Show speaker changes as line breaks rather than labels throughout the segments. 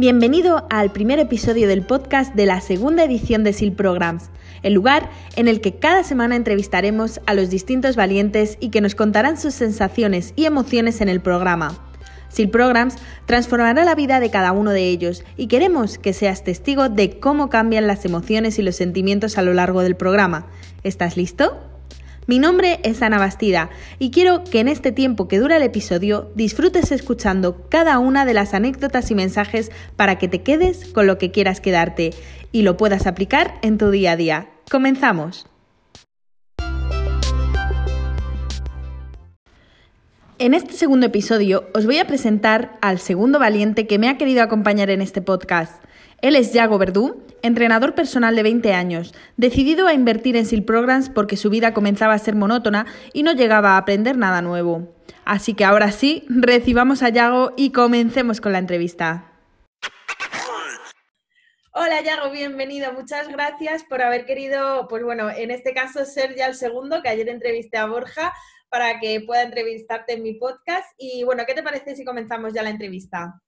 Bienvenido al primer episodio del podcast de la segunda edición de SIL Programs, el lugar en el que cada semana entrevistaremos a los distintos valientes y que nos contarán sus sensaciones y emociones en el programa. SIL Programs transformará la vida de cada uno de ellos y queremos que seas testigo de cómo cambian las emociones y los sentimientos a lo largo del programa. ¿Estás listo? Mi nombre es Ana Bastida y quiero que en este tiempo que dura el episodio disfrutes escuchando cada una de las anécdotas y mensajes para que te quedes con lo que quieras quedarte y lo puedas aplicar en tu día a día. Comenzamos. En este segundo episodio os voy a presentar al segundo valiente que me ha querido acompañar en este podcast. Él es Yago Verdú, entrenador personal de 20 años, decidido a invertir en SEAL Programs porque su vida comenzaba a ser monótona y no llegaba a aprender nada nuevo. Así que ahora sí, recibamos a Yago y comencemos con la entrevista. Hola Yago, bienvenido. Muchas gracias por haber querido, pues bueno, en este caso ser ya el segundo, que ayer entrevisté a Borja para que pueda entrevistarte en mi podcast. Y bueno, ¿qué te parece si comenzamos ya la entrevista?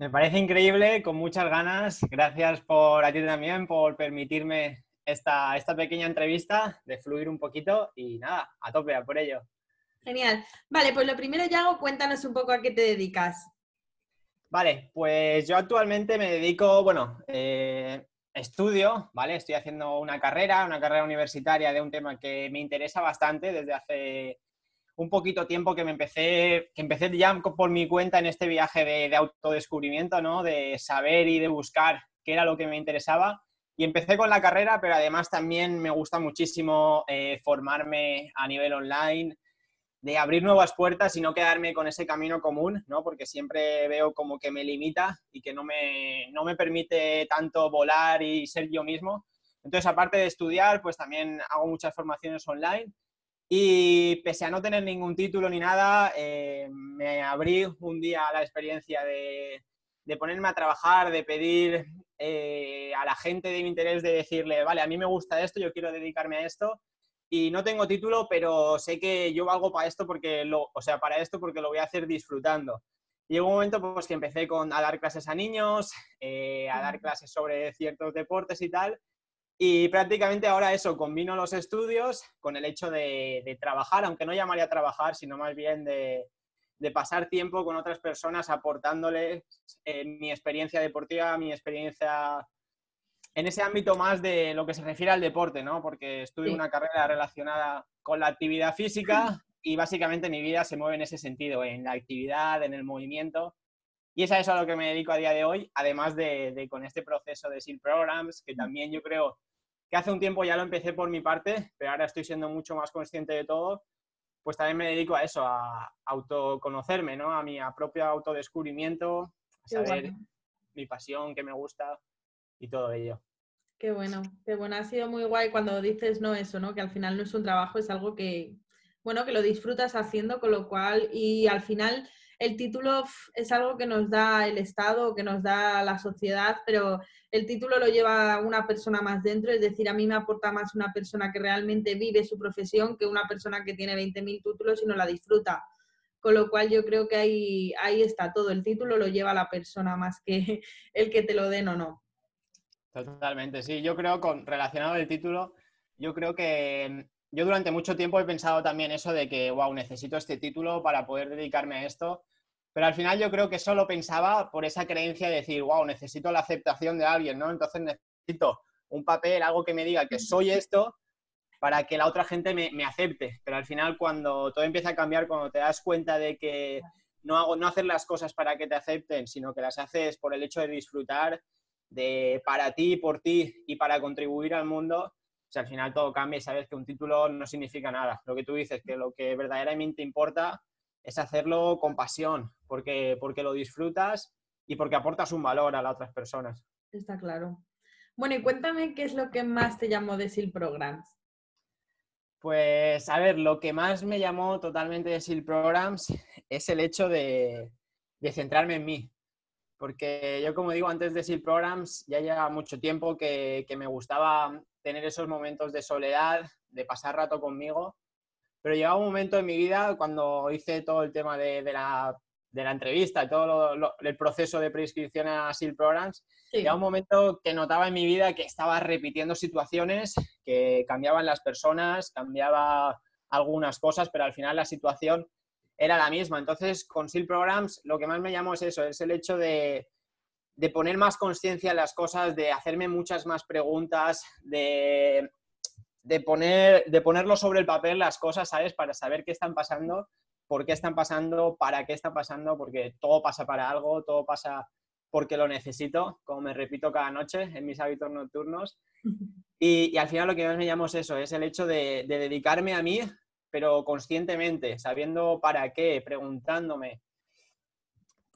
Me parece increíble, con muchas ganas. Gracias por a ti también, por permitirme esta, esta pequeña entrevista, de fluir un poquito y nada, a tope, a por ello.
Genial. Vale, pues lo primero, Yago, cuéntanos un poco a qué te dedicas.
Vale, pues yo actualmente me dedico, bueno, eh, estudio, ¿vale? Estoy haciendo una carrera, una carrera universitaria de un tema que me interesa bastante desde hace un poquito tiempo que me empecé, que empecé ya por mi cuenta en este viaje de, autodescubrimiento, ¿no? De saber y de buscar qué era lo que me interesaba. Y empecé con la carrera, pero además también me gusta muchísimo eh, formarme a nivel online, de abrir nuevas puertas y no quedarme con ese camino común, ¿no? Porque siempre veo como que me limita y que no me, no me permite tanto volar y ser yo mismo. Entonces, aparte de estudiar, pues también hago muchas formaciones online y pese a no tener ningún título ni nada, eh, me abrí un día a la experiencia de, ponerme a trabajar, de pedir eh, a la gente de mi interés, de decirle, vale, a mí me gusta esto, yo quiero dedicarme a esto. Y no tengo título, pero sé que yo valgo para esto porque lo, o sea, para esto porque lo voy a hacer disfrutando. Y llegó un momento pues, que empecé con, a dar clases a niños, eh, a dar clases sobre ciertos deportes y tal. Y prácticamente ahora eso, combino los estudios con el hecho de, trabajar, aunque no llamaría trabajar, sino más bien de, pasar tiempo con otras personas aportándoles eh, mi experiencia deportiva, mi experiencia en ese ámbito más de lo que se refiere al deporte, ¿no? Porque estudio una carrera relacionada con la actividad física y básicamente mi vida se mueve en ese sentido, en la actividad, en el movimiento. Y es a eso a lo que me dedico a día de hoy, además de, de con este proceso de SEAL Programs, que también yo creo que hace un tiempo ya lo empecé por mi parte, pero ahora estoy siendo mucho más consciente de todo, pues también me dedico a eso, a autoconocerme, ¿no? A mi propio autodescubrimiento, a saber mi pasión, qué me gusta y todo ello.
Qué bueno, qué bueno. Ha sido muy guay cuando dices, no, eso, ¿no? Que al final no es un trabajo, es algo que, bueno, que lo disfrutas haciendo, con lo cual, y al final el título es algo que nos da el Estado, que nos da la sociedad, pero el título lo lleva una persona más dentro, es decir, a mí me aporta más una persona que realmente vive su profesión que una persona que tiene 20.000 títulos y no la disfruta. Con lo cual yo creo que ahí, ahí está todo, el título lo lleva la persona más que el que te lo den o no.
Totalmente, sí, yo creo con relacionado al título, yo creo que yo durante mucho tiempo he pensado también eso de que, wow, necesito este título para poder dedicarme a esto, pero al final yo creo que solo pensaba por esa creencia de decir, wow, necesito la aceptación de alguien, ¿no? Entonces necesito un papel, algo que me diga que soy esto para que la otra gente me, acepte. Pero al final cuando todo empieza a cambiar, cuando te das cuenta de que no, hago, no hacer las cosas para que te acepten, sino que las haces por el hecho de disfrutar, de para ti, por ti y para contribuir al mundo, al final todo cambia y sabes que un título no significa nada. Lo que tú dices, que lo que verdaderamente importa es hacerlo con pasión, porque, porque lo disfrutas y porque aportas un valor a las otras personas.
Está claro. Bueno, y cuéntame qué es lo que más te llamó de SEAL Programs.
Pues, a ver, lo que más me llamó totalmente de SEAL Programs es el hecho de, de centrarme en mí. Porque yo, como digo, antes de SEAL Programs ya lleva mucho tiempo que, que me gustaba tener esos momentos de soledad, de pasar rato conmigo. Pero llegaba un momento en mi vida cuando hice todo el tema de, la de la entrevista todo el proceso de prescripción a SEAL Programs, llega un momento que notaba en mi vida que estaba repitiendo situaciones, que cambiaban las personas, cambiaba algunas cosas, pero al final la situación era la misma. Entonces, con SEAL Programs lo que más me llamó es eso, es el hecho de, de poner más conciencia en las cosas, de hacerme muchas más preguntas, de, de, poner, de ponerlo sobre el papel las cosas, ¿sabes? Para saber qué están pasando por qué están pasando, para qué están pasando, porque todo pasa para algo, todo pasa porque lo necesito, como me repito cada noche en mis hábitos nocturnos. Y, al final lo que más me llamo es eso, es el hecho de, dedicarme a mí, pero conscientemente, sabiendo para qué, preguntándome.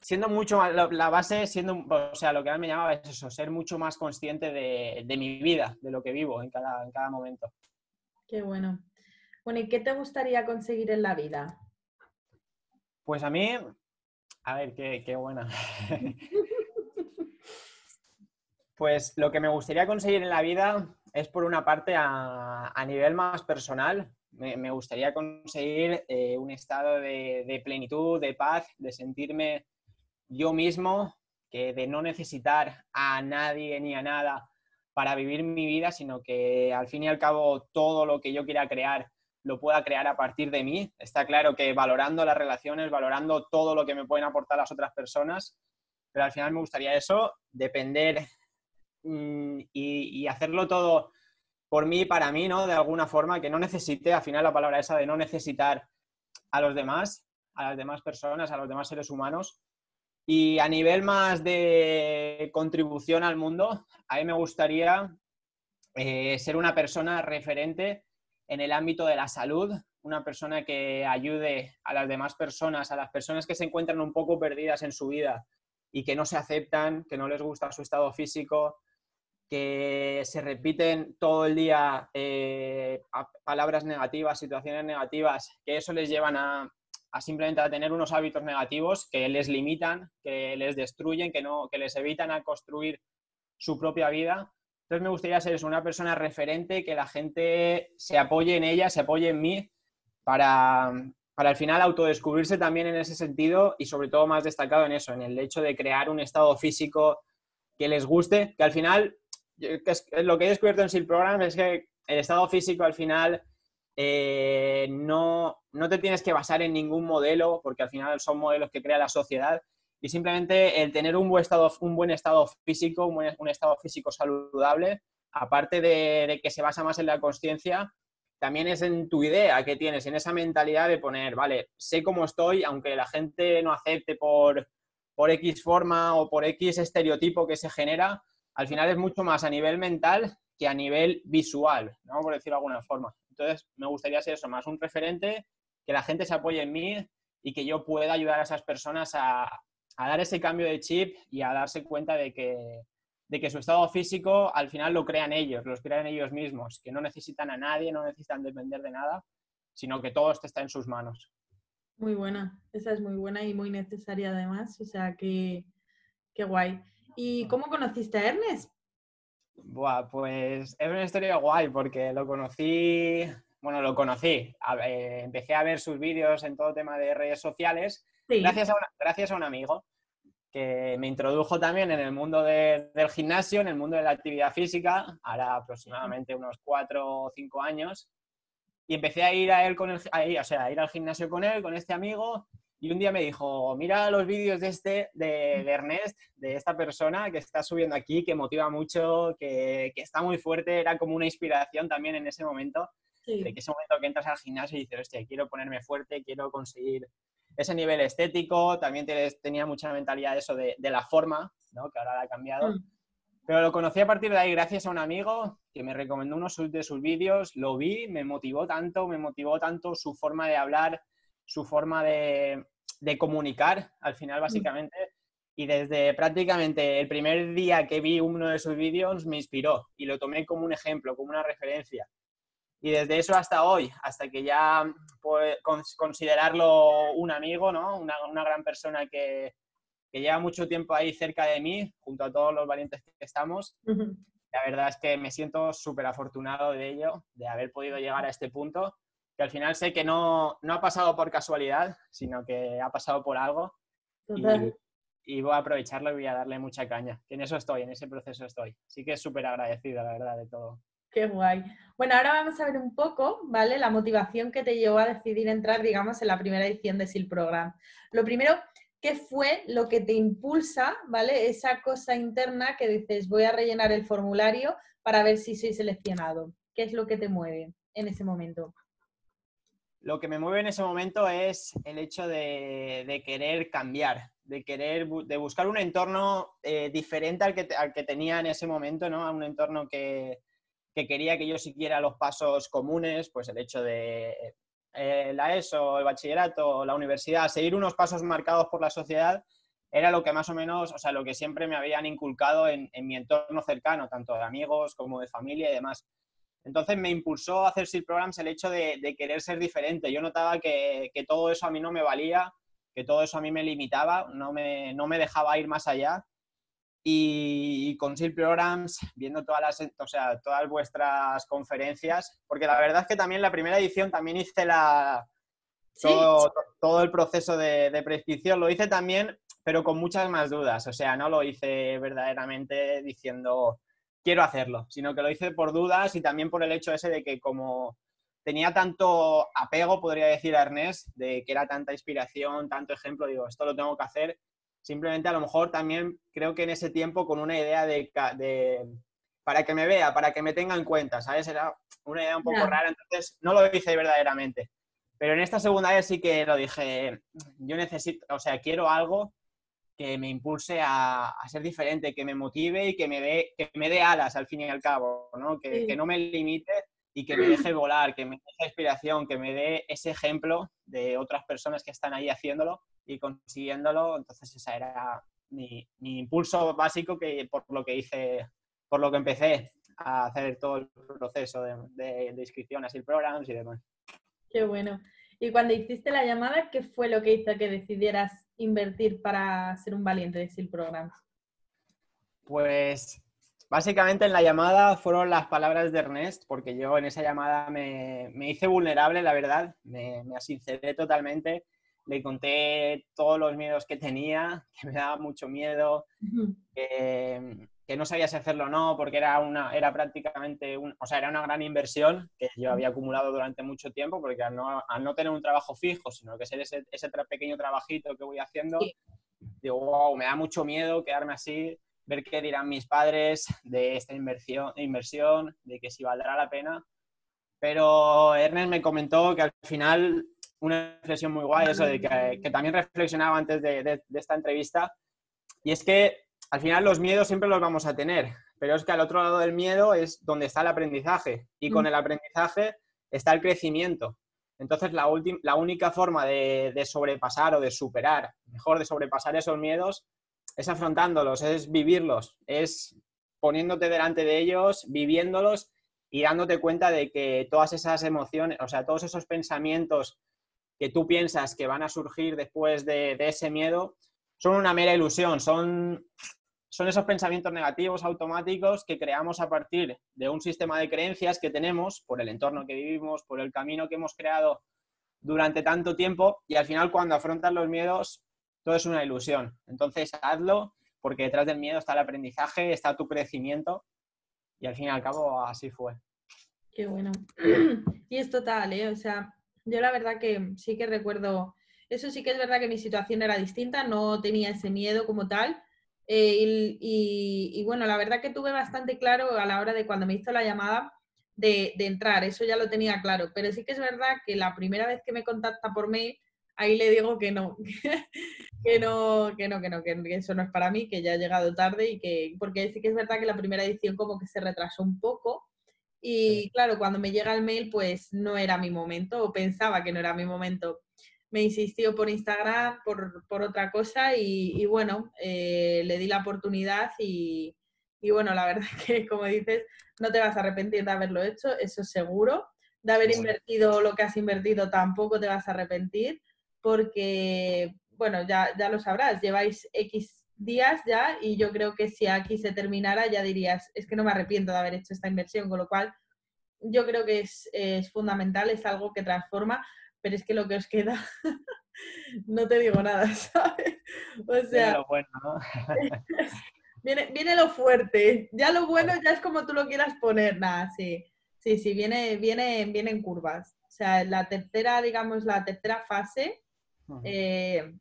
Siendo mucho más, la, base, siendo, o sea, lo que más me llamaba es eso, ser mucho más consciente de, mi vida, de lo que vivo en cada, en cada momento.
Qué bueno. Bueno, ¿y qué te gustaría conseguir en la vida?
Pues a mí, a ver, qué, buena. pues lo que me gustaría conseguir en la vida es por una parte a, nivel más personal. Me, gustaría conseguir eh, un estado de, plenitud, de paz, de sentirme yo mismo, que de no necesitar a nadie ni a nada para vivir mi vida, sino que al fin y al cabo todo lo que yo quiera crear lo pueda crear a partir de mí. Está claro que valorando las relaciones, valorando todo lo que me pueden aportar las otras personas, pero al final me gustaría eso, depender mm, y, hacerlo todo por mí y para mí, ¿no? De alguna forma, que no necesite, al final la palabra esa de no necesitar a los demás, a las demás personas, a los demás seres humanos. Y a nivel más de contribución al mundo, a mí me gustaría eh, ser una persona referente en el ámbito de la salud, una persona que ayude a las demás personas, a las personas que se encuentran un poco perdidas en su vida y que no se aceptan, que no les gusta su estado físico, que se repiten todo el día eh, palabras negativas, situaciones negativas, que eso les llevan a, simplemente a tener unos hábitos negativos que les limitan, que les destruyen, que, no, que les evitan a construir su propia vida. Entonces me gustaría ser una persona referente, que la gente se apoye en ella, se apoye en mí, para, para al final autodescubrirse también en ese sentido y sobre todo más destacado en eso, en el hecho de crear un estado físico que les guste, que al final, lo que he descubierto en SEAL Program es que el estado físico al final eh, no, no te tienes que basar en ningún modelo, porque al final son modelos que crea la sociedad, y simplemente el tener un buen estado, un buen estado físico, un, estado físico saludable, aparte de, que se basa más en la conciencia, también es en tu idea que tienes, en esa mentalidad de poner, vale, sé cómo estoy, aunque la gente no acepte por, por X forma o por X estereotipo que se genera, al final es mucho más a nivel mental que a nivel visual, ¿no? por decirlo de alguna forma. Entonces, me gustaría ser eso, más un referente, que la gente se apoye en mí y que yo pueda ayudar a esas personas a, a dar ese cambio de chip y a darse cuenta de que, de que su estado físico al final lo crean ellos, los crean ellos mismos, que no necesitan a nadie, no necesitan depender de nada, sino que todo esto está en sus manos.
Muy buena, esa es muy buena y muy necesaria además, o sea que, qué guay. ¿Y cómo conociste a Ernest?
Buah, pues es una historia guay porque lo conocí, bueno, lo conocí, empecé a ver sus vídeos en todo tema de redes sociales Gracias, a gracias a un amigo que me introdujo también en el mundo del gimnasio, en el mundo de la actividad física, ahora aproximadamente unos cuatro o cinco años. Y empecé a ir a él con el, o sea, a ir al gimnasio con él, con este amigo, y un día me dijo, mira los vídeos de este, de, Ernest, de esta persona que está subiendo aquí, que motiva mucho, que, que, está muy fuerte, era como una inspiración también en ese momento, de que ese momento que entras al gimnasio y dices, hostia, quiero ponerme fuerte, quiero conseguir ese nivel estético, también tenía mucha mentalidad eso de, la forma, ¿no? que ahora la ha cambiado. Mm. Pero lo conocí a partir de ahí gracias a un amigo que me recomendó uno de sus vídeos, lo vi, me motivó tanto, me motivó tanto su forma de hablar, su forma de, comunicar, al final mm. básicamente. Y desde prácticamente el primer día que vi uno de sus vídeos me inspiró y lo tomé como un ejemplo, como una referencia. Y desde eso hasta hoy, hasta que ya puedo considerarlo un amigo, ¿no? una, una gran persona que, que, lleva mucho tiempo ahí cerca de mí, junto a todos los valientes que estamos. La verdad es que me siento súper afortunado de ello, de haber podido llegar a este punto, que al final sé que no, no ha pasado por casualidad, sino que ha pasado por algo y, voy a aprovecharlo y voy a darle mucha caña. Que en eso estoy, en ese proceso estoy. Así que súper agradecido, la verdad, de todo.
Qué guay. Bueno, ahora vamos a ver un poco, ¿vale? La motivación que te llevó a decidir entrar, digamos, en la primera edición de SIL Program. Lo primero, ¿qué fue lo que te impulsa, ¿vale? Esa cosa interna que dices, voy a rellenar el formulario para ver si soy seleccionado. ¿Qué es lo que te mueve en ese momento?
Lo que me mueve en ese momento es el hecho de, querer cambiar, de querer, de buscar un entorno eh, diferente al que, al que, tenía en ese momento, ¿no? Un entorno que, que quería que yo siguiera los pasos comunes, pues el hecho de eh, la ESO, el bachillerato, la universidad, seguir unos pasos marcados por la sociedad, era lo que más o menos, o sea, lo que siempre me habían inculcado en, mi entorno cercano, tanto de amigos como de familia y demás. Entonces me impulsó a hacer SIL Programs el hecho de, querer ser diferente. Yo notaba que, todo eso a mí no me valía, que todo eso a mí me limitaba, no me, no me dejaba ir más allá. Y, con SIL Programs, viendo todas las, o sea, todas vuestras conferencias, porque la verdad es que también la primera edición también hice la, todo, todo el proceso de, de, prescripción, lo hice también, pero con muchas más dudas. O sea, no lo hice verdaderamente diciendo quiero hacerlo, sino que lo hice por dudas y también por el hecho ese de que como tenía tanto apego, podría decir a Ernest, de que era tanta inspiración, tanto ejemplo, digo, esto lo tengo que hacer, Simplemente a lo mejor también creo que en ese tiempo con una idea de, para que me vea, para que me tenga en cuenta, ¿sabes? Era una idea un poco rara, entonces no lo hice verdaderamente. Pero en esta segunda vez sí que lo dije, yo necesito, o sea, quiero algo que me impulse a, ser diferente, que me motive y que me dé, que me dé alas al fin y al cabo, ¿no? Que, que no me limite y que me deje volar, que me deje inspiración, que me dé ese ejemplo de otras personas que están ahí haciéndolo y consiguiéndolo. Entonces, ese era mi, impulso básico que, por lo que hice, por lo que empecé a hacer todo el proceso de, de, inscripción a SIL Programs y demás.
Qué bueno. Y cuando hiciste la llamada, ¿qué fue lo que hizo que decidieras invertir para ser un valiente de SIL Programs?
Pues básicamente en la llamada fueron las palabras de Ernest, porque yo en esa llamada me, me hice vulnerable, la verdad, me, me asinceré totalmente le conté todos los miedos que tenía, que me daba mucho miedo, que, no sabía si hacerlo o no, porque era, una, era prácticamente, o sea, era una gran inversión que yo había acumulado durante mucho tiempo, porque al no, no tener un trabajo fijo, sino que ser ese, ese pequeño trabajito que voy haciendo, digo, wow, me da mucho miedo quedarme así, ver qué dirán mis padres de esta inversión, inversión de que si valdrá la pena. Pero Ernest me comentó que al final una reflexión muy guay, eso de que, también reflexionaba antes de, esta entrevista, y es que al final los miedos siempre los vamos a tener, pero es que al otro lado del miedo es donde está el aprendizaje, y con mm. el aprendizaje está el crecimiento. Entonces, la, la única forma de, de, sobrepasar o de superar, mejor de sobrepasar esos miedos, es afrontándolos, es vivirlos, es poniéndote delante de ellos, viviéndolos y dándote cuenta de que todas esas emociones, o sea, todos esos pensamientos que tú piensas que van a surgir después de, ese miedo son una mera ilusión, son, son esos pensamientos negativos automáticos que creamos a partir de un sistema de creencias que tenemos por el entorno que vivimos, por el camino que hemos creado durante tanto tiempo y al final cuando afrontas los miedos todo es una ilusión. Entonces hazlo porque detrás del miedo está el aprendizaje, está tu crecimiento y al fin y al cabo así fue.
Qué bueno. Y es total, ¿eh? O sea, yo la verdad que sí que recuerdo, eso sí que es verdad que mi situación era distinta, no tenía ese miedo como tal. Eh, y, bueno, la verdad que tuve bastante claro a la hora de cuando me hizo la llamada de, entrar, eso ya lo tenía claro, pero sí que es verdad que la primera vez que me contacta por mail, ahí le digo que no, que no, que no, que no, que eso no es para mí, que ya he llegado tarde y que, porque sí que es verdad que la primera edición como que se retrasó un poco y claro, cuando me llega el mail, pues no era mi momento, o pensaba que no era mi momento. Me insistió por Instagram, por, por otra cosa, y, bueno, eh, le di la oportunidad y, y, bueno, la verdad que, como dices, no te vas a arrepentir de haberlo hecho, eso seguro. De haber invertido lo que has invertido tampoco te vas a arrepentir, porque, bueno, ya, ya lo sabrás, lleváis X días ya y yo creo que si aquí se terminara ya dirías, es que no me arrepiento de haber hecho esta inversión, con lo cual yo creo que es, fundamental, es algo que transforma, pero es que lo que os queda, no te digo nada, ¿sabes?
O sea, lo bueno, ¿no?
viene, viene lo fuerte, ya lo bueno ya es como tú lo quieras poner, nada, sí, sí, sí, viene, viene, viene en curvas. O sea, la tercera, digamos, la tercera fase eh,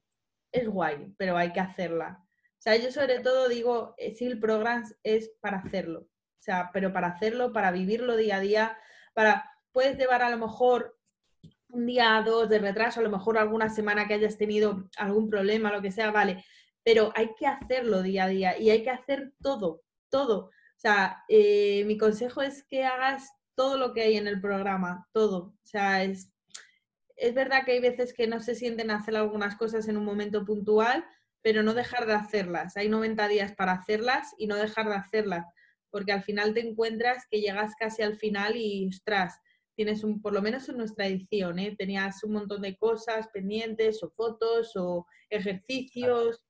es guay, pero hay que hacerla. O sea, yo sobre todo digo, eh, SEAL Programs es para hacerlo. O sea, pero para hacerlo, para vivirlo día a día, para, puedes llevar a lo mejor un día, dos de retraso, a lo mejor alguna semana que hayas tenido algún problema, lo que sea, vale, pero hay que hacerlo día a día y hay que hacer todo, todo. O sea, eh, mi consejo es que hagas todo lo que hay en el programa, todo. O sea, es, es verdad que hay veces que no se sienten a hacer algunas cosas en un momento puntual, pero no dejar de hacerlas. Hay 90 días para hacerlas y no dejar de hacerlas, porque al final te encuentras que llegas casi al final y, ostras, tienes un, por lo menos en nuestra edición, ¿eh? tenías un montón de cosas pendientes o fotos o ejercicios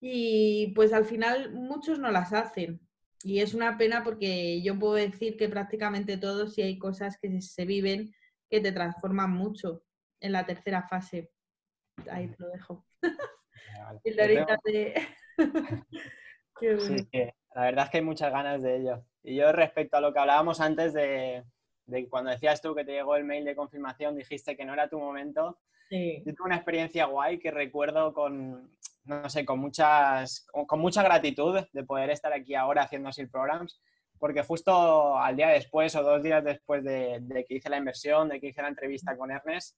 y pues al final muchos no las hacen. Y es una pena porque yo puedo decir que prácticamente todos y hay cosas que se viven que te transforman mucho en la tercera fase. Ahí te lo dejo.
Y la verdad es que hay muchas ganas de ello. Y yo respecto a lo que hablábamos antes de, de cuando decías tú que te llegó el mail de confirmación, dijiste que no era tu momento. Yo tuve una experiencia guay que recuerdo con, no sé, con, muchas, con mucha gratitud de poder estar aquí ahora haciendo así programs, porque justo al día después o dos días después de, de, que hice la inversión, de que hice la entrevista con Ernest,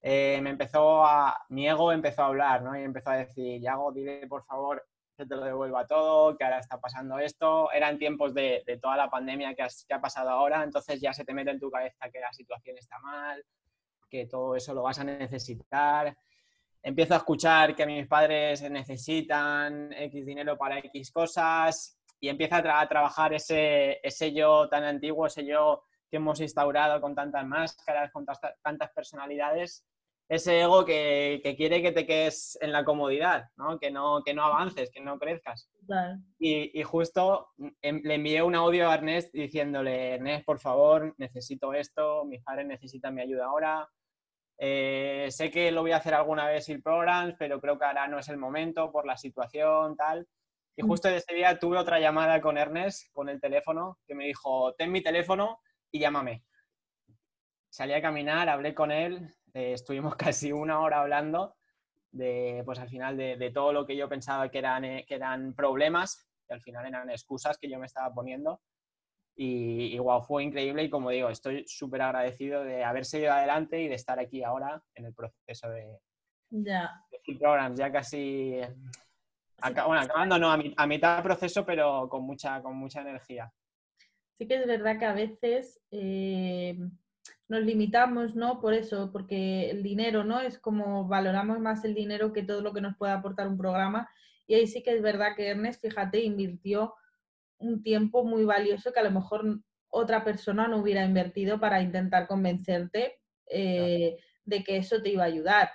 eh, me empezó a, mi ego empezó a hablar, ¿no? Y empezó a decir, Yago, dile por favor que te lo devuelva todo, que ahora está pasando esto. Eran tiempos de, de toda la pandemia que, que, ha pasado ahora, entonces ya se te mete en tu cabeza que la situación está mal, que todo eso lo vas a necesitar. Empiezo a escuchar que mis padres necesitan X dinero para X cosas y empieza a, a trabajar ese, ese yo tan antiguo, ese yo que hemos instaurado con tantas máscaras, con tantas personalidades, ese ego que, quiere que te quedes en la comodidad, ¿no? Que, no, que no avances, que no crezcas. Y, justo em, le envié un audio a Ernest diciéndole, Ernest, por favor, necesito esto, mis padres necesitan mi ayuda ahora. Eh, sé que lo voy a hacer alguna vez sin programs, pero creo que ahora no es el momento por la situación, tal. Y mm. justo ese día tuve otra llamada con Ernest, con el teléfono, que me dijo, ten mi teléfono y llámame. Salí a caminar, hablé con él, eh, estuvimos casi una hora hablando de, pues al final de, todo lo que yo pensaba que eran, eh, que eran problemas, que al final eran excusas que yo me estaba poniendo. Y, igual fue increíble y como digo, estoy súper agradecido de haber seguido adelante y de estar aquí ahora en el proceso de,
ya.
programs, ya casi, bueno, acabando no, a, a mitad del proceso, pero con mucha, con mucha energía.
Sí que es verdad que a veces eh, nos limitamos, ¿no? Por eso, porque el dinero, ¿no? Es como valoramos más el dinero que todo lo que nos puede aportar un programa. Y ahí sí que es verdad que Ernest, fíjate, invirtió un tiempo muy valioso que a lo mejor otra persona no hubiera invertido para intentar convencerte eh, de que eso te iba a ayudar.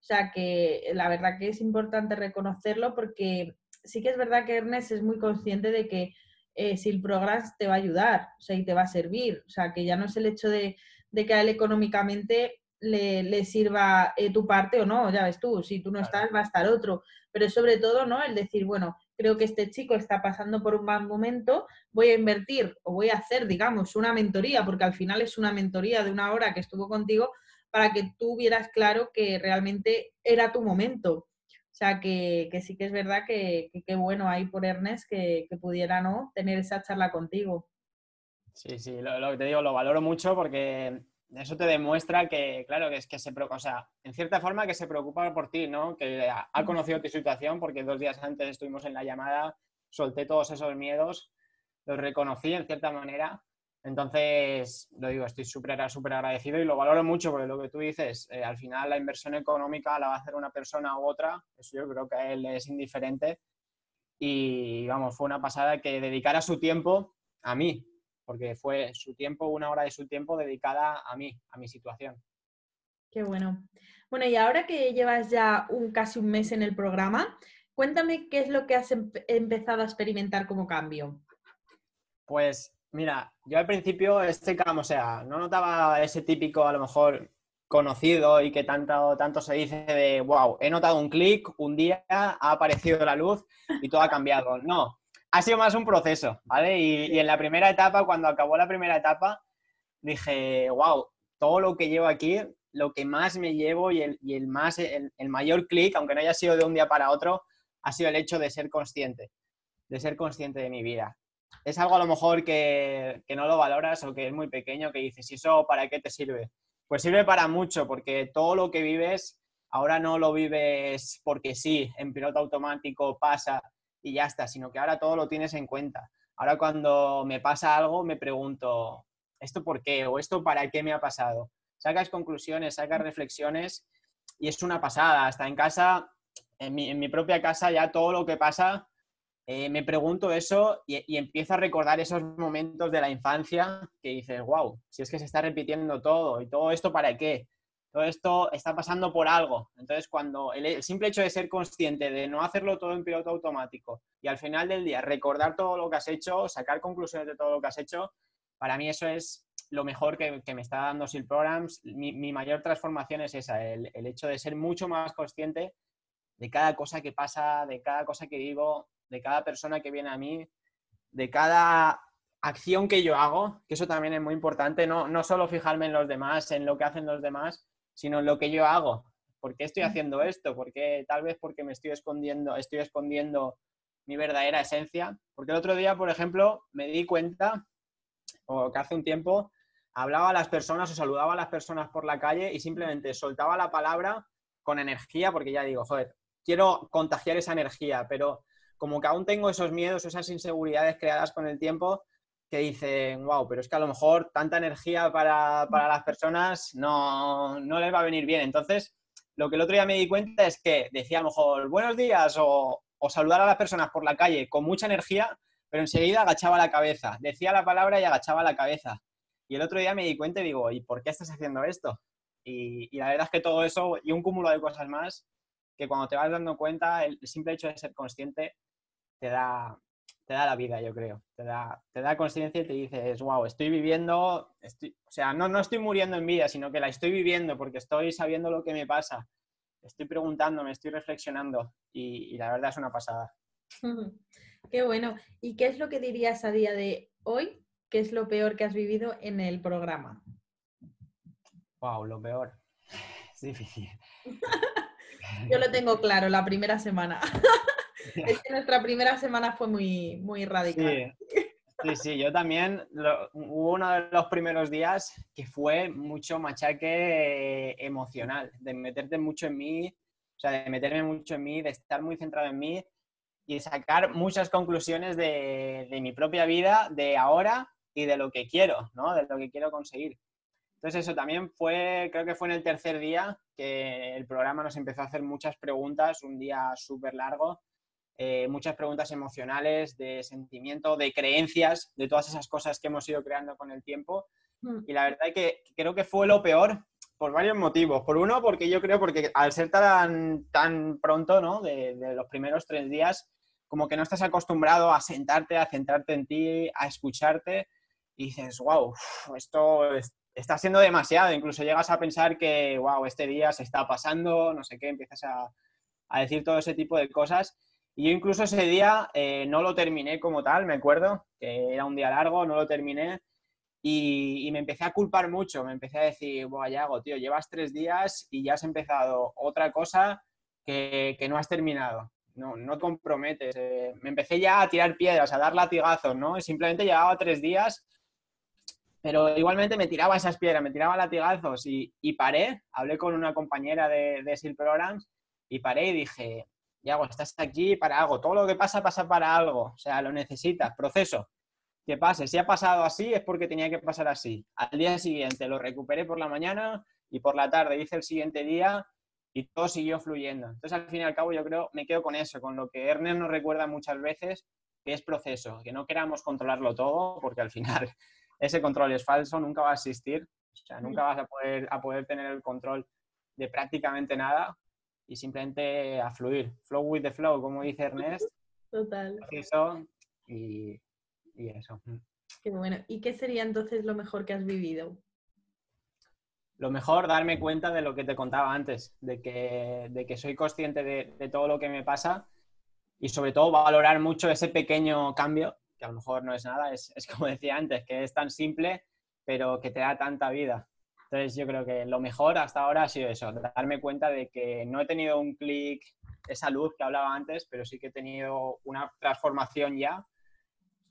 O sea que la verdad que es importante reconocerlo porque sí que es verdad que Ernest es muy consciente de que eh, si el programa te va a ayudar, o sea, y te va a servir. O sea, que ya no es el hecho de, que a él económicamente le, sirva eh, tu parte o no, ya ves tú, si tú no estás, va a estar otro. Pero sobre todo, ¿no? El decir, bueno, creo que este chico está pasando por un mal momento, voy a invertir o voy a hacer, digamos, una mentoría, porque al final es una mentoría de una hora que estuvo contigo, para que tú vieras claro que realmente era tu momento. O sea, que, sí que es verdad que qué bueno ahí por Ernest que, pudiera ¿no? tener esa charla contigo.
Sí, sí, lo, que te digo, lo valoro mucho porque eso te demuestra que, claro, que es que se preocupa, o sea, en cierta forma que se preocupa por ti, ¿no? Que ha conocido tu situación porque dos días antes estuvimos en la llamada, solté todos esos miedos, los reconocí en cierta manera entonces, lo digo, estoy súper súper agradecido y lo valoro mucho porque lo que tú dices, eh, al final la inversión económica la va a hacer una persona u otra, eso yo creo que a él es indiferente. Y vamos, fue una pasada que dedicara su tiempo a mí, porque fue su tiempo, una hora de su tiempo dedicada a mí, a mi situación.
Qué bueno. Bueno, y ahora que llevas ya un, casi un mes en el programa, cuéntame qué es lo que has empezado a experimentar como cambio.
Pues Mira, yo al principio este cambio, o sea, no notaba ese típico, a lo mejor, conocido y que tanto, tanto se dice de, wow, he notado un clic, un día ha aparecido la luz y todo ha cambiado. No, ha sido más un proceso, ¿vale? Y, en la primera etapa, cuando acabó la primera etapa, dije, wow, todo lo que llevo aquí, lo que más me llevo y el, más, el, mayor clic, aunque no haya sido de un día para otro, ha sido el hecho de ser consciente, de ser consciente de mi vida. Es algo a lo mejor que, que no lo valoras o que es muy pequeño, que dices, ¿y eso para qué te sirve? Pues sirve para mucho, porque todo lo que vives, ahora no lo vives porque sí, en piloto automático pasa y ya está, sino que ahora todo lo tienes en cuenta. Ahora cuando me pasa algo, me pregunto, ¿esto por qué? ¿O esto para qué me ha pasado? Sacas conclusiones, sacas reflexiones y es una pasada. Hasta en casa, en mi, en mi propia casa, ya todo lo que pasa eh, me pregunto eso y, empiezo a recordar esos momentos de la infancia que dices, wow, si es que se está repitiendo todo y todo esto para qué, todo esto está pasando por algo. Entonces, cuando el, simple hecho de ser consciente de no hacerlo todo en piloto automático y al final del día recordar todo lo que has hecho, sacar conclusiones de todo lo que has hecho, para mí eso es lo mejor que, me está dando SIL Programs. Mi, mayor transformación es esa, el, el hecho de ser mucho más consciente de cada cosa que pasa, de cada cosa que digo, de cada persona que viene a mí, de cada acción que yo hago, que eso también es muy importante, no, no solo fijarme en los demás, en lo que hacen los demás, sino en lo que yo hago. ¿Por qué estoy haciendo esto? Porque tal vez porque me estoy escondiendo, estoy escondiendo mi verdadera esencia. Porque el otro día, por ejemplo, me di cuenta, o que hace un tiempo, hablaba a las personas o saludaba a las personas por la calle y simplemente soltaba la palabra con energía, porque ya digo, joder, quiero contagiar esa energía, pero como que aún tengo esos miedos, esas inseguridades creadas con el tiempo que dicen, wow, pero es que a lo mejor tanta energía para, las personas no, no, les va a venir bien. Entonces, lo que el otro día me di cuenta es que decía a lo mejor buenos días o, o saludar a las personas por la calle con mucha energía, pero enseguida agachaba la cabeza, decía la palabra y agachaba la cabeza. Y el otro día me di cuenta y digo, ¿y por qué estás haciendo esto? Y, y, la verdad es que todo eso y un cúmulo de cosas más que cuando te vas dando cuenta, el simple hecho de ser consciente te da, te da la vida, yo creo. Te da, te da conciencia y te dices, wow, estoy viviendo, estoy, o sea, no, no estoy muriendo en vida, sino que la estoy viviendo porque estoy sabiendo lo que me pasa. Estoy preguntándome, estoy reflexionando y, la verdad es una pasada.
Qué bueno. ¿Y qué es lo que dirías a día de hoy? ¿Qué es lo peor que has vivido en el programa?
Wow, lo peor. Es difícil.
Yo lo tengo claro, la primera semana. Es que nuestra primera semana fue muy, muy radical.
Sí. Sí, yo también. hubo uno de los primeros días que fue mucho machaque emocional, de meterte mucho en mí, o sea, de meterme mucho en mí, de estar muy centrado en mí y sacar muchas conclusiones de, de mi propia vida, de ahora y de lo que quiero, ¿no? De lo que quiero conseguir. Entonces eso también fue, creo que fue en el tercer día que el programa nos empezó a hacer muchas preguntas, un día súper largo, eh, muchas preguntas emocionales, de sentimiento, de creencias, de todas esas cosas que hemos ido creando con el tiempo. Mm. Y la verdad es que creo que fue lo peor por varios motivos. Por uno, porque yo creo porque al ser tan, tan pronto, ¿no? De, de los primeros tres días, como que no estás acostumbrado a sentarte, a centrarte en ti, a escucharte y dices, wow, esto está siendo demasiado. Incluso llegas a pensar que, wow, este día se está pasando, no sé qué, empiezas a, a decir todo ese tipo de cosas. Y yo incluso ese día eh, no lo terminé como tal, me acuerdo, que era un día largo, no lo terminé. Y, me empecé a culpar mucho, me empecé a decir, Buah, hago tío, llevas tres días y ya has empezado otra cosa que, que no has terminado. No, no te comprometes. Eh, me empecé ya a tirar piedras, a dar latigazos, ¿no? Simplemente llevaba tres días, pero igualmente me tiraba esas piedras, me tiraba latigazos y, y paré. Hablé con una compañera de, de Programs y paré y dije, Yago, estás aquí para algo. Todo lo que pasa, pasa para algo. O sea, lo necesitas. Proceso. Que pase. Si ha pasado así, es porque tenía que pasar así. Al día siguiente lo recuperé por la mañana y por la tarde hice el siguiente día y todo siguió fluyendo. Entonces, al fin y al cabo, yo creo, me quedo con eso, con lo que Ernest nos recuerda muchas veces, que es proceso, que no queramos controlarlo todo, porque al final ese control es falso, nunca va a existir. O sea, nunca vas a poder, a poder tener el control de prácticamente nada, y simplemente a fluir. Flow with the flow, como dice Ernest.
Total.
Eso y, y eso. Mm.
Qué bueno. ¿Y qué sería entonces lo mejor que has vivido?
lo mejor, darme cuenta de lo que te contaba antes, de que, de que soy consciente de, de, todo lo que me pasa y sobre todo valorar mucho ese pequeño cambio, que a lo mejor no es nada, es, es como decía antes, que es tan simple, pero que te da tanta vida. Entonces yo creo que lo mejor hasta ahora ha sido eso, darme cuenta de que no he tenido un clic, esa luz que hablaba antes, pero sí que he tenido una transformación ya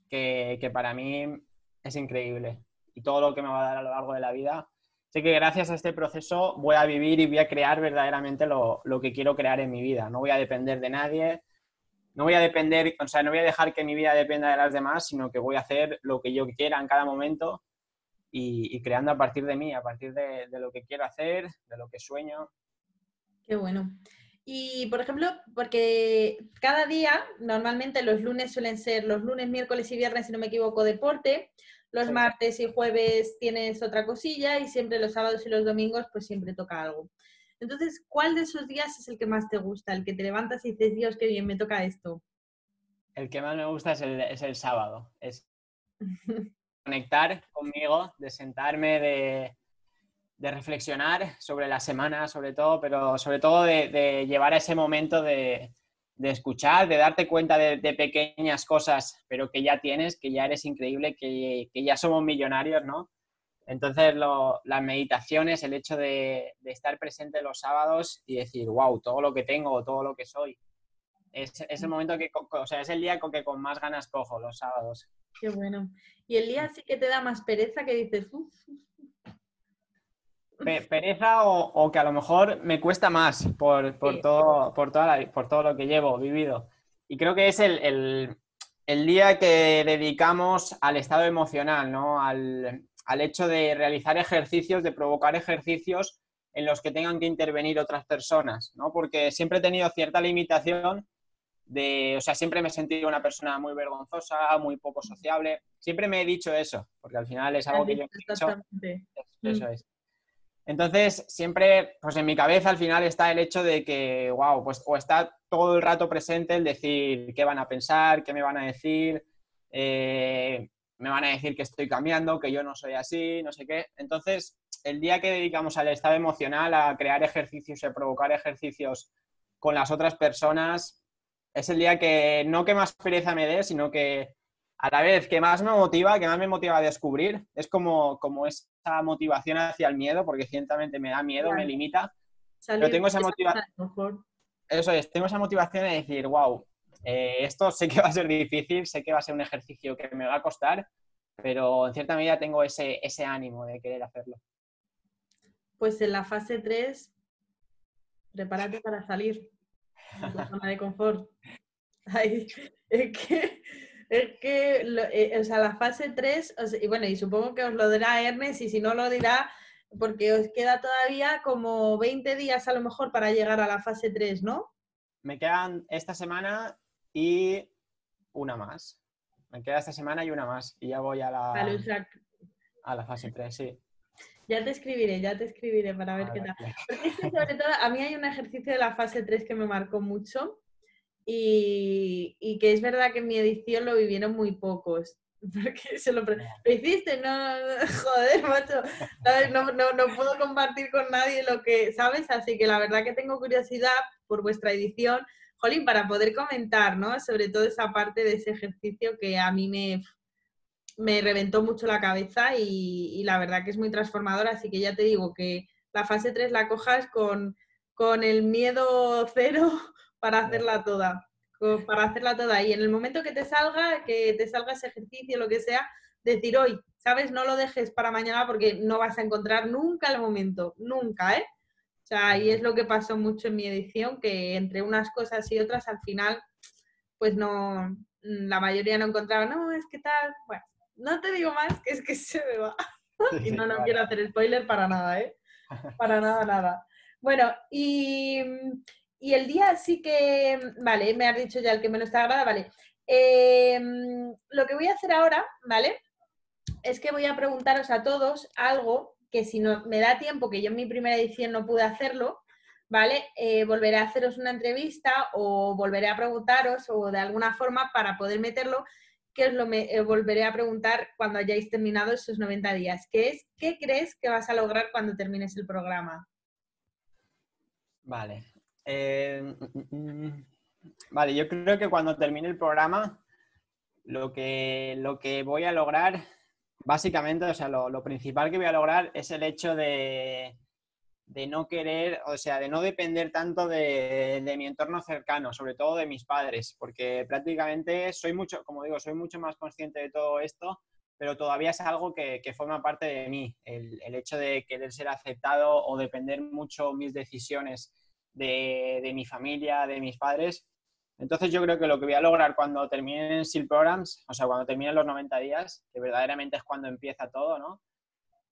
que, que para mí es increíble. Y todo lo que me va a dar a lo largo de la vida sé que gracias a este proceso voy a vivir y voy a crear verdaderamente lo, lo, que quiero crear en mi vida. No voy a depender de nadie, no voy a depender, o sea, no voy a dejar que mi vida dependa de las demás, sino que voy a hacer lo que yo quiera en cada momento y, y creando a partir de mí, a partir de, de, lo que quiero hacer, de lo que sueño.
Qué bueno. Y, por ejemplo, porque cada día, normalmente los lunes suelen ser los lunes, miércoles y viernes, si no me equivoco, deporte. Los martes y jueves tienes otra cosilla y siempre los sábados y los domingos pues siempre toca algo. Entonces, ¿cuál de esos días es el que más te gusta? El que te levantas y dices, Dios, qué bien, me toca esto.
El que más me gusta es el, es el sábado. Es conectar conmigo, de sentarme, de, de, reflexionar sobre la semana, sobre todo, pero sobre todo de, llevar ese momento de, de escuchar, de darte cuenta de, pequeñas cosas, pero que ya tienes, que ya eres increíble, que, que ya somos millonarios, ¿no? Entonces, lo, las meditaciones, el hecho de, de, estar presente los sábados y decir, wow, todo lo que tengo, todo lo que soy, es, es, el momento que, o sea, es el día con que con más ganas cojo los sábados.
Qué bueno. Y el día sí que te da más pereza que dices, uff,
pereza o, o, que a lo mejor me cuesta más por, por, sí. todo, por, toda la, por todo lo que llevo vivido. Y creo que es el, el, el, día que dedicamos al estado emocional, ¿no? Al, al hecho de realizar ejercicios, de provocar ejercicios en los que tengan que intervenir otras personas, ¿no? Porque siempre he tenido cierta limitación de, o sea, siempre me he sentido una persona muy vergonzosa, muy poco sociable. Siempre me he dicho eso, porque al final es algo que yo he dicho. Eso, eso es. Entonces, siempre, pues en mi cabeza al final está el hecho de que, wow, pues o está todo el rato presente el decir qué van a pensar, qué me van a decir, eh, me van a decir que estoy cambiando, que yo no soy así, no sé qué. Entonces, el día que dedicamos al estado emocional, a crear ejercicios y a provocar ejercicios con las otras personas, es el día que no que más pereza me dé, sino que a la vez que más me motiva, que más me motiva a descubrir, es como, como esa motivación hacia el miedo, porque ciertamente me da miedo, claro. me limita. Salir pero tengo esa motivación. Eso es, tengo esa motivación de decir, wow, eh, esto sé que va a ser difícil, sé que va a ser un ejercicio que me va a costar, pero en cierta medida tengo ese, ese ánimo de querer hacerlo.
Pues en la fase 3, prepárate para salir tu zona de confort. Ay, es que es que, eh, o sea, la fase 3, o sea, y bueno, y supongo que os lo dirá Ernest, y si no lo dirá, porque os queda todavía como 20 días a lo mejor para llegar a la fase 3, ¿no?
Me quedan esta semana y una más. Me queda esta semana y una más. Y ya voy a la, a la fase 3, sí.
Ya te escribiré, ya te escribiré para ver qué tal. Porque es que sobre todo, a mí hay un ejercicio de la fase 3 que me marcó mucho, y, y, que es verdad que en mi edición lo vivieron muy pocos. Porque se lo, lo hiciste, no, joder, macho, no, no, no, puedo compartir con nadie lo que, ¿sabes? Así que la verdad que tengo curiosidad por vuestra edición, Jolín, para poder comentar, ¿no? Sobre todo esa parte de ese ejercicio que a mí me, me reventó mucho la cabeza y, y la verdad que es muy transformadora, así que ya te digo que la fase 3 la cojas con, con el miedo cero para hacerla toda, para hacerla toda. Y en el momento que te salga, que te salga ese ejercicio, lo que sea, decir hoy, ¿sabes? No lo dejes para mañana porque no vas a encontrar nunca el momento, nunca, ¿eh? O sea, y es lo que pasó mucho en mi edición, que entre unas cosas y otras al final, pues no, la mayoría no encontraba, no, es que tal, bueno, no te digo más, que es que se me va. y no, no quiero hacer spoiler para nada, ¿eh? Para nada, nada. Bueno, y, y el día sí que, vale, me has dicho ya el que menos te agrada, vale. Eh, lo que voy a hacer ahora, ¿vale? Es que voy a preguntaros a todos algo que si no me da tiempo, que yo en mi primera edición no pude hacerlo, ¿vale? Eh, volveré a haceros una entrevista o volveré a preguntaros o de alguna forma para poder meterlo, que os lo me, volveré a preguntar cuando hayáis terminado esos 90 días, que es, ¿qué crees que vas a lograr cuando termines el programa?
Vale. Eh, mm, mm, mm. vale, yo creo que cuando termine el programa, lo que, lo que voy a lograr, básicamente, o sea, lo principal que voy a lograr es el hecho de, de no querer, o sea, de no depender tanto de, mi entorno cercano, sobre todo de mis padres, porque prácticamente soy mucho, como digo, soy mucho más consciente de todo esto, pero todavía es algo que, forma parte de mí, el, hecho de querer ser aceptado o depender mucho mis decisiones de, mi familia, de mis padres. Entonces yo creo que lo que voy a lograr cuando terminen SEAL Programs, o sea, cuando terminen los 90 días, que verdaderamente es cuando empieza todo, ¿no?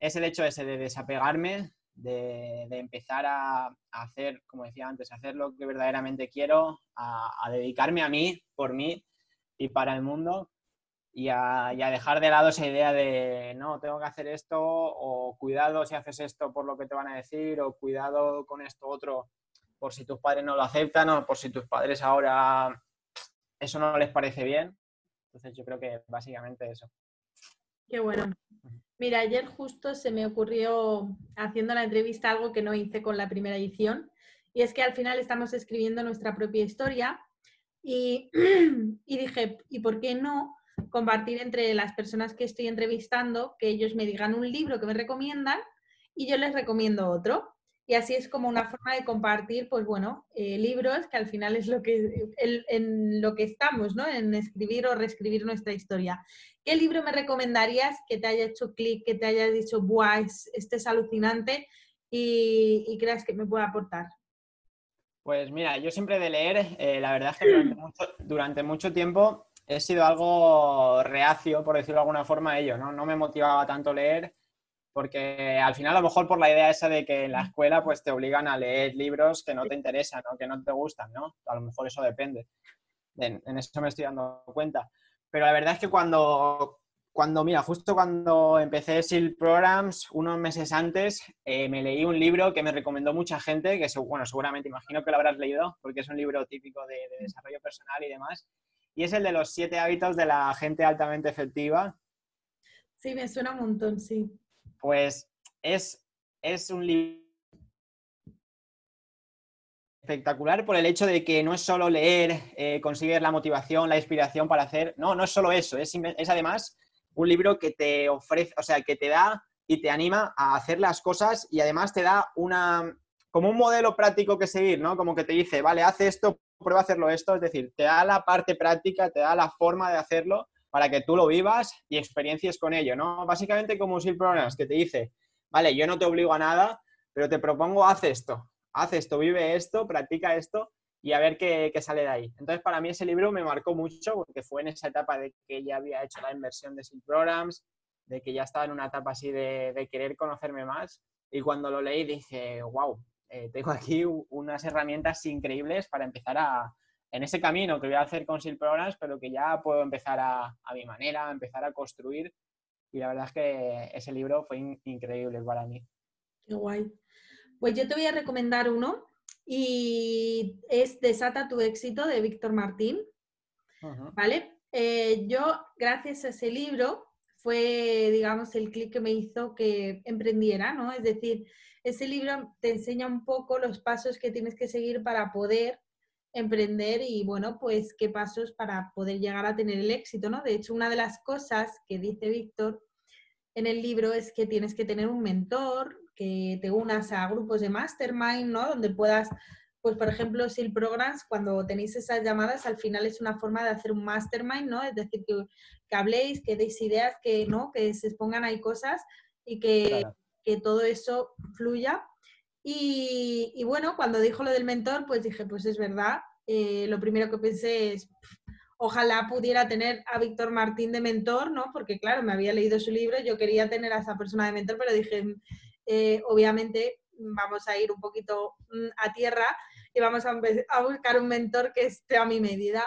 Es el hecho ese de desapegarme de, empezar a, hacer, como decía antes, hacer lo que verdaderamente quiero, a, dedicarme a mí, por mí y para el mundo, y a, dejar de lado esa idea de, no, tengo que hacer esto, o cuidado si haces esto por lo que te van a decir, o cuidado con esto otro por si tus padres no lo aceptan, o por si tus padres ahora eso no les parece bien. Entonces yo creo que básicamente eso.
Qué bueno. Mira, ayer justo se me ocurrió haciendo la entrevista algo que no hice con la primera edición, y es que al final estamos escribiendo nuestra propia historia y, dije, ¿y por qué no compartir entre las personas que estoy entrevistando que ellos me digan un libro que me recomiendan y yo les recomiendo otro? Y así es como una forma de compartir, pues bueno, eh, libros, que al final es lo que, en lo que estamos, ¿no? En escribir o reescribir nuestra historia. ¿Qué libro me recomendarías que te haya hecho clic, que te haya dicho, ¡buah, este es alucinante y, creas que me puede aportar?
Pues mira, yo siempre de leer, eh, la verdad es que durante mucho, tiempo he sido algo reacio, por decirlo de alguna forma, a ello, ¿no? No me motivaba tanto leer porque al final a lo mejor por la idea esa de que en la escuela pues te obligan a leer libros que no te interesan o que no te gustan, ¿no? A lo mejor eso depende. En, en eso me estoy dando cuenta. Pero la verdad es que cuando, cuando mira, justo cuando empecé SEAL Programs, unos meses antes, eh, me leí un libro que me recomendó mucha gente, que bueno, seguramente imagino que lo habrás leído, porque es un libro típico de, desarrollo personal y demás, y es el de los siete hábitos de la gente altamente efectiva.
Sí, me suena un montón, sí.
Pues es, es un libro espectacular por el hecho de que no es solo leer, eh, conseguir la motivación, la inspiración para hacer, no, no es solo eso, es, es, además un libro que te ofrece, o sea, que te da y te anima a hacer las cosas y además te da una, como un modelo práctico que seguir, ¿no? Como que te dice, vale, haz esto, prueba a hacerlo esto, es decir, te da la parte práctica, te da la forma de hacerlo para que tú lo vivas y experiencies con ello, ¿no? Básicamente como un Programs que te dice, vale, yo no te obligo a nada, pero te propongo, haz esto, haz esto, vive esto, practica esto y a ver qué, sale de ahí. Entonces, para mí ese libro me marcó mucho porque fue en esa etapa de que ya había hecho la inversión de SIL Programs, de que ya estaba en una etapa así de, querer conocerme más. Y cuando lo leí dije, wow, eh, tengo aquí unas herramientas increíbles para empezar a, en ese camino que voy a hacer con SIL Programs, pero que ya puedo empezar a, a mi manera, empezar a construir. Y la verdad es que ese libro fue increíble para mí.
Qué guay. Pues yo te voy a recomendar uno y es Desata tu éxito de Víctor Martín. ¿Vale? Eh, yo, gracias a ese libro, fue, digamos, el clic que me hizo que emprendiera, ¿no? Es decir, ese libro te enseña un poco los pasos que tienes que seguir para poder emprender y, bueno, pues qué pasos para poder llegar a tener el éxito, ¿no? De hecho, una de las cosas que dice Víctor en el libro es que tienes que tener un mentor, que te unas a grupos de mastermind, ¿no? Donde puedas, pues por ejemplo, si el Programs, cuando tenéis esas llamadas, al final es una forma de hacer un mastermind, ¿no? Es decir, que, que habléis, que deis ideas, que, ¿no? Que se expongan ahí cosas y que, que todo eso fluya. Y, bueno, cuando dijo lo del mentor, pues dije, pues es verdad. Eh, lo primero que pensé es, ojalá pudiera tener a Víctor Martín de mentor, ¿no? Porque claro, me había leído su libro, yo quería tener a esa persona de mentor, pero dije, eh, obviamente vamos a ir un poquito mm, a tierra y vamos a, buscar un mentor que esté a mi medida.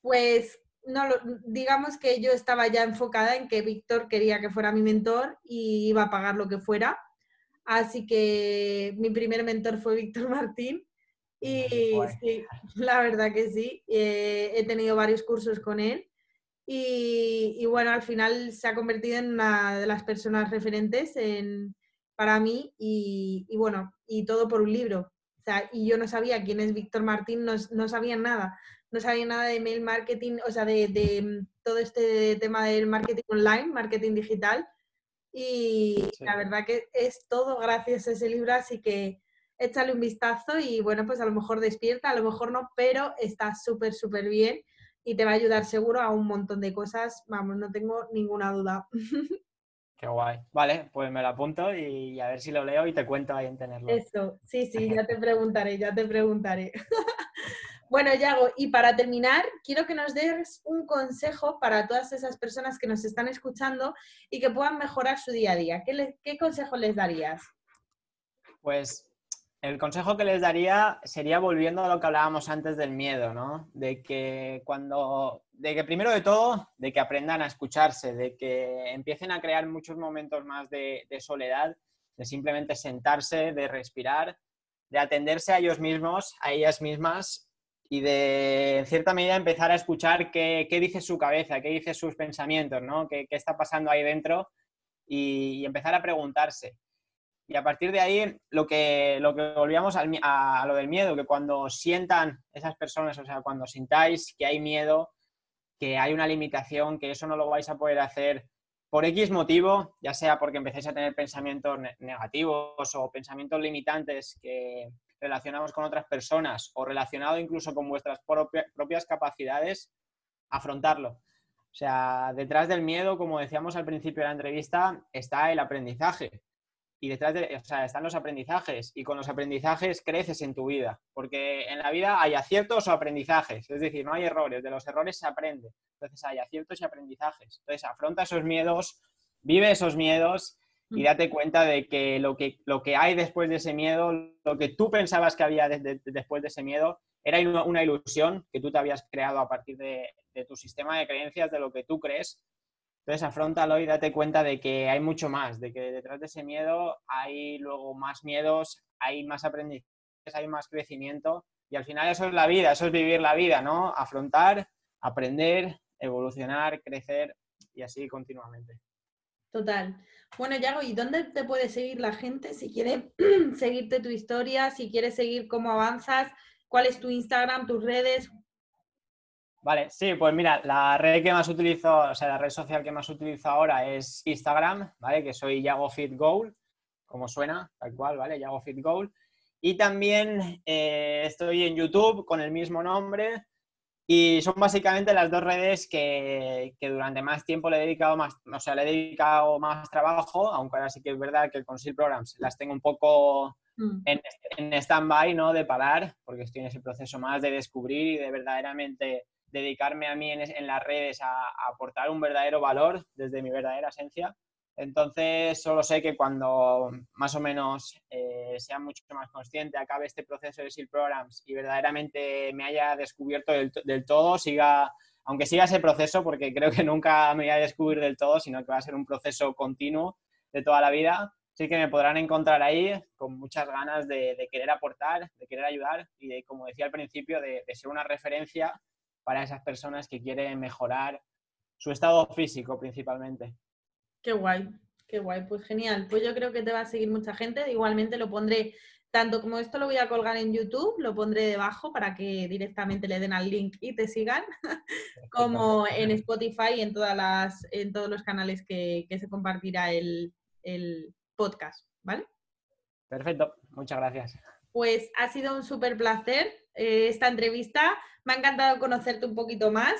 Pues no, digamos que yo estaba ya enfocada en que Víctor quería que fuera mi mentor y iba a pagar lo que fuera. Así que mi primer mentor fue Víctor Martín y sí, la verdad que sí, eh, he tenido varios cursos con él Y, bueno, al final se ha convertido en una de las personas referentes para mí y, bueno, y todo por un libro. O sea, y yo no sabía quién es Víctor Martín, no, no sabía nada. No sabía nada de mail marketing, o sea, de, de todo este tema del marketing online, marketing digital. Y la verdad que es todo gracias a ese libro, así que échale un vistazo y bueno, pues a lo mejor despierta, a lo mejor no, pero está súper, súper bien y te va a ayudar seguro a un montón de cosas. Vamos, no tengo ninguna duda.
Qué guay. Vale, pues me lo apunto y a ver si lo leo y te cuento ahí en tenerlo.
Eso, sí, sí, ya te preguntaré, ya te preguntaré. bueno, Yago, y para terminar, quiero que nos des un consejo para todas esas personas que nos están escuchando y que puedan mejorar su día a día. ¿Qué, consejo les darías?
Pues el consejo que les daría sería volviendo a lo que hablábamos antes del miedo, ¿no? De que cuando, de que primero de todo, de que aprendan a escucharse, de que empiecen a crear muchos momentos más de, soledad, de simplemente sentarse, de respirar, de atenderse a ellos mismos, a ellas mismas y de, en cierta medida, empezar a escuchar qué, dice su cabeza, qué dice sus pensamientos, ¿no? Qué, está pasando ahí dentro y empezar a preguntarse. Y a partir de ahí, lo que, lo que volvíamos a, lo del miedo, que cuando sientan esas personas, o sea, cuando sintáis que hay miedo, que hay una limitación, que eso no lo vais a poder hacer por X motivo, ya sea porque empecéis a tener pensamientos negativos o pensamientos limitantes que relacionamos con otras personas o relacionado incluso con vuestras propias capacidades, afrontarlo. O sea, detrás del miedo, como decíamos al principio de la entrevista, está el aprendizaje. Y detrás de, o sea, están los aprendizajes. Y con los aprendizajes creces en tu vida, porque en la vida hay aciertos o aprendizajes, es decir, no hay errores, de los errores se aprende, entonces hay aciertos y aprendizajes, entonces afronta esos miedos, vive esos miedos y date cuenta de que lo que, lo que hay después de ese miedo, lo que tú pensabas que había después de ese miedo, era una ilusión que tú te habías creado a partir de, de tu sistema de creencias, de lo que tú crees, entonces, afrontalo y date cuenta de que hay mucho más, de que detrás de ese miedo hay luego más miedos, hay más aprendizajes, hay más crecimiento y al final eso es la vida, eso es vivir la vida, ¿no? Afrontar, aprender, evolucionar, crecer y así continuamente.
Total. Bueno, Yago, ¿y dónde te puede seguir la gente si quiere seguirte tu historia, si quiere seguir cómo avanzas? ¿Cuál es tu Instagram, tus redes?
Vale, sí, pues mira, la red que más utilizo, o sea, la red social que más utilizo ahora es Instagram, ¿vale? Que soy Yago Fit Goal, como suena, tal cual, ¿vale? Yago Fit Goal. Y también eh, estoy en YouTube con el mismo nombre. Y son básicamente las dos redes que, durante más tiempo le he dedicado más, o sea, le he dedicado más trabajo, aunque ahora sí que es verdad que con SEAL Programs las tengo un poco mm. en, en stand-by, ¿no? De parar, porque estoy en ese proceso más de descubrir y de verdaderamente dedicarme a mí en, las redes a, aportar un verdadero valor desde mi verdadera esencia. Entonces, solo sé que cuando más o menos eh, sea mucho más consciente, acabe este proceso de SEAL Programs y verdaderamente me haya descubierto del, todo, siga, aunque siga ese proceso, porque creo que nunca me voy a descubrir del todo, sino que va a ser un proceso continuo de toda la vida, sí que me podrán encontrar ahí con muchas ganas de, querer aportar, de querer ayudar y, como decía al principio, de ser una referencia para esas personas que quieren mejorar su estado físico principalmente.
Qué guay, qué guay, pues genial. Pues yo creo que te va a seguir mucha gente. Igualmente lo pondré, tanto como esto lo voy a colgar en YouTube, lo pondré debajo para que directamente le den al link y te sigan, como en Spotify y en, todas las, en todos los canales que, se compartirá el, el podcast, ¿vale?
Perfecto, muchas gracias.
Pues ha sido un súper placer eh, esta entrevista. Me ha encantado conocerte un poquito más.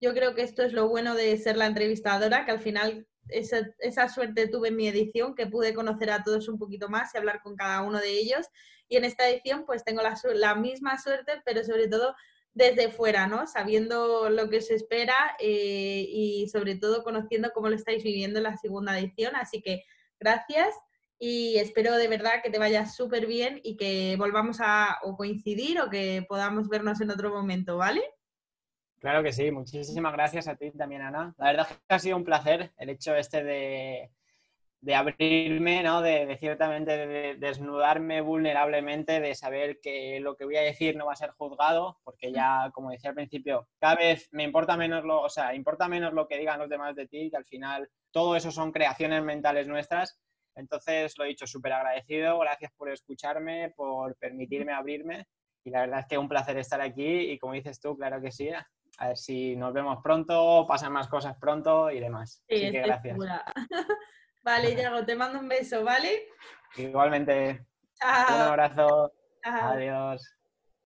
Yo creo que esto es lo bueno de ser la entrevistadora, que al final esa, suerte tuve en mi edición, que pude conocer a todos un poquito más y hablar con cada uno de ellos. Y en esta edición pues tengo la, misma suerte, pero sobre todo desde fuera, ¿no? Sabiendo lo que se espera eh, y sobre todo conociendo cómo lo estáis viviendo en la segunda edición. Así que gracias y espero de verdad que te vaya súper bien y que volvamos a coincidir o que podamos vernos en otro momento, ¿vale?
Claro que sí, muchísimas gracias a ti también, Ana. La verdad es que ha sido un placer el hecho este de, de abrirme, ¿no? De, ciertamente de desnudarme vulnerablemente, de saber que lo que voy a decir no va a ser juzgado, porque ya, como decía al principio, cada vez me importa menos lo, o sea, importa menos lo que digan los demás de ti, que al final todo eso son creaciones mentales nuestras. Entonces, lo he dicho, súper agradecido, gracias por escucharme, por permitirme abrirme y la verdad es que un placer estar aquí y como dices tú, claro que sí, a ver si nos vemos pronto, pasan más cosas pronto y demás.
Sí, Así que gracias. Vale, Yago, te mando un beso, ¿vale?
Igualmente. Un abrazo. Adiós.